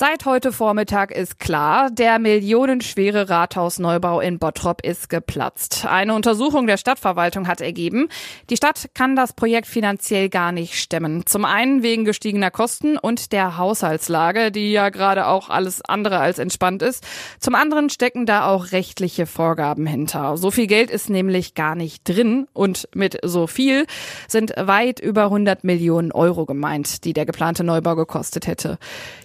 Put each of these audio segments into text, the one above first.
Seit heute Vormittag ist klar, der millionenschwere Rathausneubau in Bottrop ist geplatzt. Eine Untersuchung der Stadtverwaltung hat ergeben, die Stadt kann das Projekt finanziell gar nicht stemmen. Zum einen wegen gestiegener Kosten und der Haushaltslage, die ja gerade auch alles andere als entspannt ist. Zum anderen stecken da auch rechtliche Vorgaben hinter. So viel Geld ist nämlich gar nicht drin und mit so viel sind weit über 100 Millionen Euro gemeint, die der geplante Neubau gekostet hätte.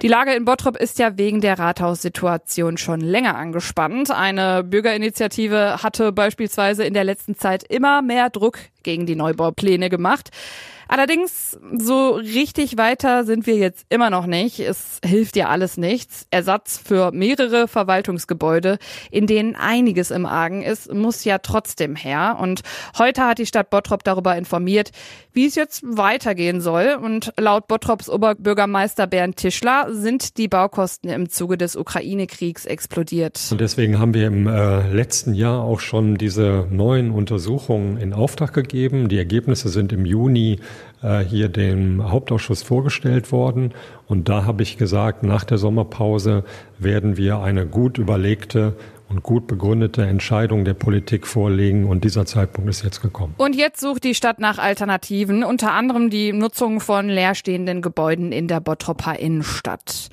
Die Lage in Bottrop Bottrop ist ja wegen der Rathaussituation schon länger angespannt. Eine Bürgerinitiative hatte beispielsweise in der letzten Zeit immer mehr Druck gegen die Neubaupläne gemacht. Allerdings, so richtig weiter sind wir jetzt immer noch nicht. Es hilft ja alles nichts. Ersatz für mehrere Verwaltungsgebäude, in denen einiges im Argen ist, muss ja trotzdem her. Und heute hat die Stadt Bottrop darüber informiert, wie es jetzt weitergehen soll. Und laut Bottrops Oberbürgermeister Bernd Tischler sind die Baukosten im Zuge des Ukraine-Kriegs explodiert. Und deswegen haben wir im äh, letzten Jahr auch schon diese neuen Untersuchungen in Auftrag gegeben. Die Ergebnisse sind im Juni äh, hier dem Hauptausschuss vorgestellt worden. Und da habe ich gesagt, nach der Sommerpause werden wir eine gut überlegte und gut begründete Entscheidung der Politik vorlegen. Und dieser Zeitpunkt ist jetzt gekommen. Und jetzt sucht die Stadt nach Alternativen, unter anderem die Nutzung von leerstehenden Gebäuden in der Bottroper Innenstadt.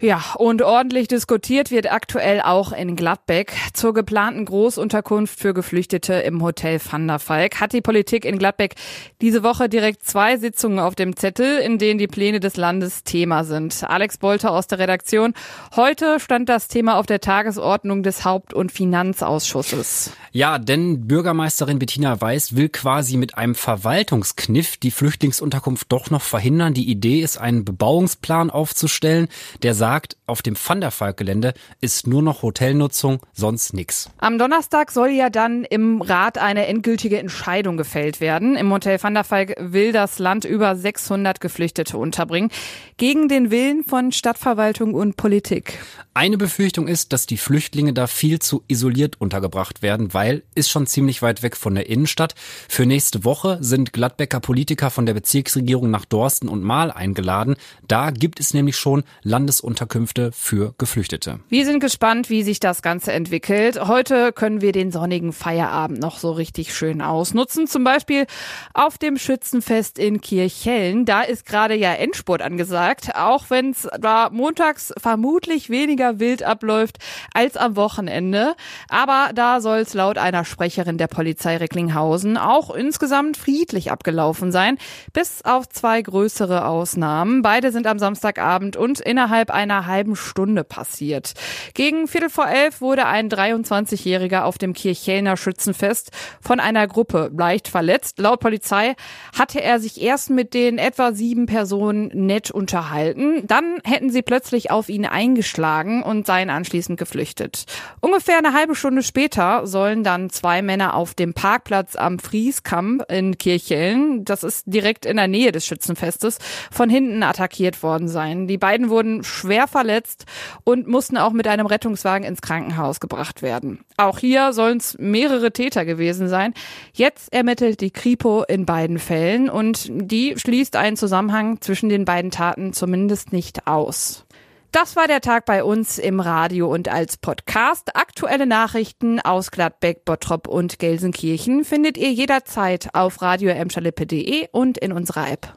Ja, und ordentlich diskutiert wird aktuell auch in Gladbeck. Zur geplanten Großunterkunft für Geflüchtete im Hotel Van der Falk hat die Politik in Gladbeck diese Woche direkt zwei Sitzungen auf dem Zettel, in denen die Pläne des Landes Thema sind. Alex Bolter aus der Redaktion. Heute stand das Thema auf der Tagesordnung des Haupt- und Finanzausschusses. Ja, denn Bürgermeisterin Bettina Weiß will quasi mit einem Verwaltungskniff die Flüchtlingsunterkunft doch noch verhindern. Die Idee ist, einen Bebauungsplan aufzustellen, der sagt, sagt, auf dem Van der Falk Gelände ist nur noch Hotelnutzung, sonst nichts. Am Donnerstag soll ja dann im Rat eine endgültige Entscheidung gefällt werden. Im Hotel Van der Falk will das Land über 600 Geflüchtete unterbringen, gegen den Willen von Stadtverwaltung und Politik. Eine Befürchtung ist, dass die Flüchtlinge da viel zu isoliert untergebracht werden, weil ist schon ziemlich weit weg von der Innenstadt. Für nächste Woche sind Gladbecker Politiker von der Bezirksregierung nach Dorsten und Mahl eingeladen. Da gibt es nämlich schon Landesunternehmen Unterkünfte für Geflüchtete. Wir sind gespannt, wie sich das Ganze entwickelt. Heute können wir den sonnigen Feierabend noch so richtig schön ausnutzen. Zum Beispiel auf dem Schützenfest in Kirchhellen. Da ist gerade ja Endspurt angesagt, auch wenn es da montags vermutlich weniger wild abläuft als am Wochenende. Aber da soll es laut einer Sprecherin der Polizei Recklinghausen auch insgesamt friedlich abgelaufen sein, bis auf zwei größere Ausnahmen. Beide sind am Samstagabend und innerhalb einer einer halben Stunde passiert. Gegen Viertel vor elf wurde ein 23-Jähriger auf dem Kirchhellner Schützenfest von einer Gruppe leicht verletzt. Laut Polizei hatte er sich erst mit den etwa sieben Personen nett unterhalten. Dann hätten sie plötzlich auf ihn eingeschlagen und seien anschließend geflüchtet. Ungefähr eine halbe Stunde später sollen dann zwei Männer auf dem Parkplatz am Frieskamp in Kirchhellen, das ist direkt in der Nähe des Schützenfestes, von hinten attackiert worden sein. Die beiden wurden schwer schwer verletzt und mussten auch mit einem Rettungswagen ins Krankenhaus gebracht werden. Auch hier sollen es mehrere Täter gewesen sein. Jetzt ermittelt die Kripo in beiden Fällen und die schließt einen Zusammenhang zwischen den beiden Taten zumindest nicht aus. Das war der Tag bei uns im Radio und als Podcast. Aktuelle Nachrichten aus Gladbeck, Bottrop und Gelsenkirchen findet ihr jederzeit auf radio und in unserer App.